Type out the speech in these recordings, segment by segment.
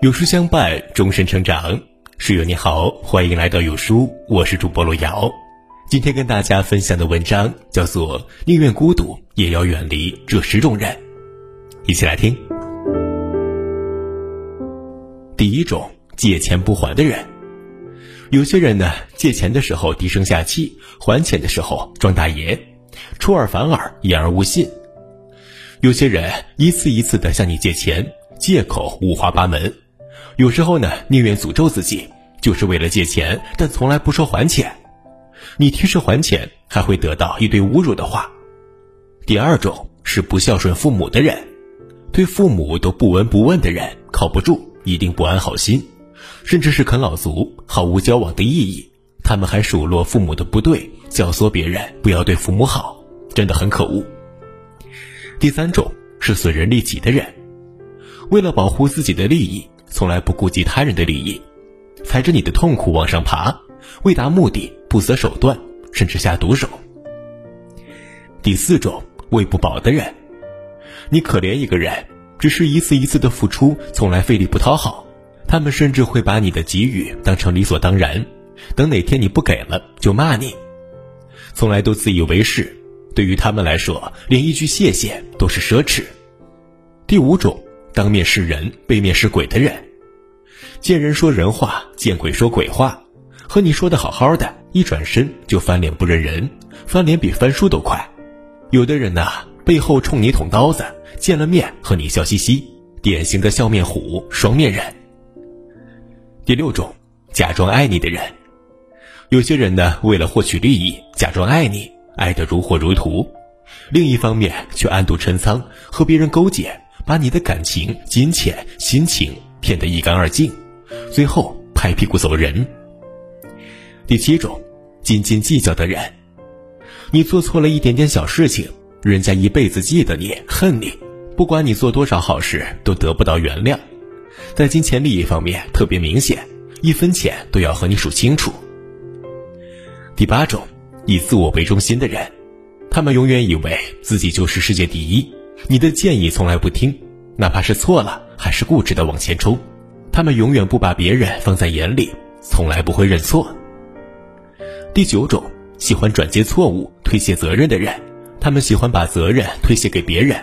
有书相伴，终身成长。室友你好，欢迎来到有书，我是主播罗瑶。今天跟大家分享的文章叫做《宁愿孤独也要远离这十种人》，一起来听。第一种，借钱不还的人。有些人呢，借钱的时候低声下气，还钱的时候装大爷，出尔反尔，言而无信。有些人一次一次的向你借钱，借口五花八门。有时候呢，宁愿诅咒自己，就是为了借钱，但从来不说还钱。你提示还钱，还会得到一堆侮辱的话。第二种是不孝顺父母的人，对父母都不闻不问的人，靠不住，一定不安好心，甚至是啃老族，毫无交往的意义。他们还数落父母的不对，教唆别人不要对父母好，真的很可恶。第三种是损人利己的人，为了保护自己的利益。从来不顾及他人的利益，踩着你的痛苦往上爬，为达目的不择手段，甚至下毒手。第四种喂不饱的人，你可怜一个人，只是一次一次的付出，从来费力不讨好，他们甚至会把你的给予当成理所当然，等哪天你不给了就骂你，从来都自以为是，对于他们来说，连一句谢谢都是奢侈。第五种。当面是人，背面是鬼的人，见人说人话，见鬼说鬼话，和你说的好好的，一转身就翻脸不认人，翻脸比翻书都快。有的人呢，背后冲你捅刀子，见了面和你笑嘻嘻，典型的笑面虎，双面人。第六种，假装爱你的人，有些人呢，为了获取利益，假装爱你，爱得如火如荼，另一方面却暗度陈仓，和别人勾结。把你的感情、金钱、心情骗得一干二净，最后拍屁股走人。第七种，斤斤计较的人，你做错了一点点小事情，人家一辈子记得你、恨你，不管你做多少好事，都得不到原谅。在金钱利益方面特别明显，一分钱都要和你数清楚。第八种，以自我为中心的人，他们永远以为自己就是世界第一。你的建议从来不听，哪怕是错了，还是固执的往前冲。他们永远不把别人放在眼里，从来不会认错。第九种，喜欢转接错误、推卸责任的人，他们喜欢把责任推卸给别人，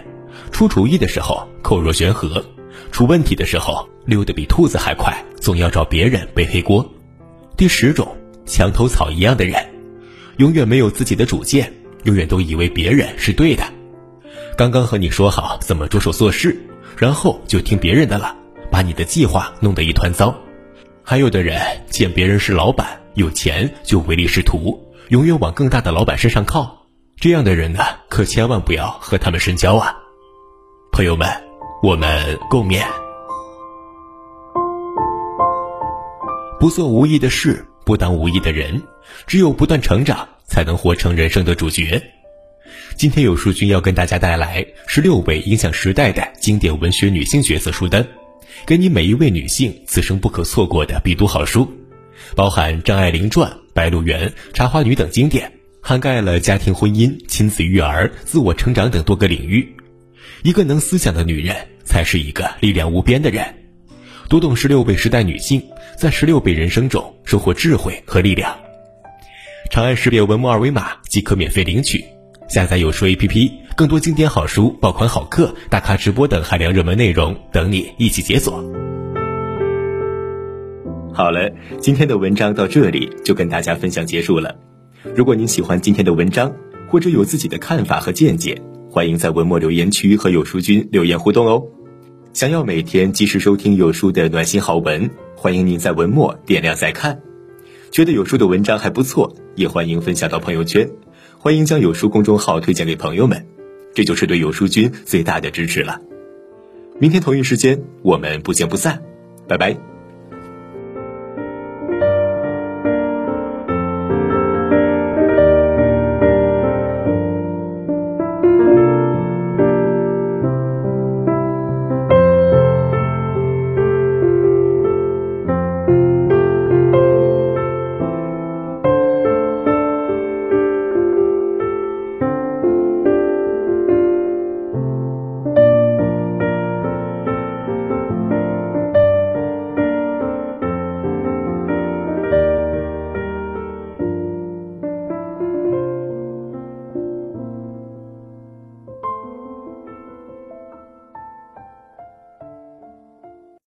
出主意的时候口若悬河，出问题的时候溜得比兔子还快，总要找别人背黑锅。第十种，墙头草一样的人，永远没有自己的主见，永远都以为别人是对的。刚刚和你说好怎么着手做事，然后就听别人的了，把你的计划弄得一团糟。还有的人见别人是老板有钱就唯利是图，永远往更大的老板身上靠。这样的人呢，可千万不要和他们深交啊！朋友们，我们共勉。不做无意的事，不当无意的人，只有不断成长，才能活成人生的主角。今天有书君要跟大家带来十六位影响时代的经典文学女性角色书单，给你每一位女性此生不可错过的必读好书，包含张爱玲传、白鹿原、茶花女等经典，涵盖了家庭、婚姻、亲子、育儿、自我成长等多个领域。一个能思想的女人，才是一个力量无边的人。读懂十六位时代女性，在十六位人生中收获智慧和力量。长按识别文末二维码即可免费领取。下载有书 APP，更多经典好书、爆款好课、大咖直播等海量热门内容等你一起解锁。好了，今天的文章到这里就跟大家分享结束了。如果您喜欢今天的文章，或者有自己的看法和见解，欢迎在文末留言区和有书君留言互动哦。想要每天及时收听有书的暖心好文，欢迎您在文末点亮再看。觉得有书的文章还不错，也欢迎分享到朋友圈。欢迎将有书公众号推荐给朋友们，这就是对有书君最大的支持了。明天同一时间，我们不见不散，拜拜。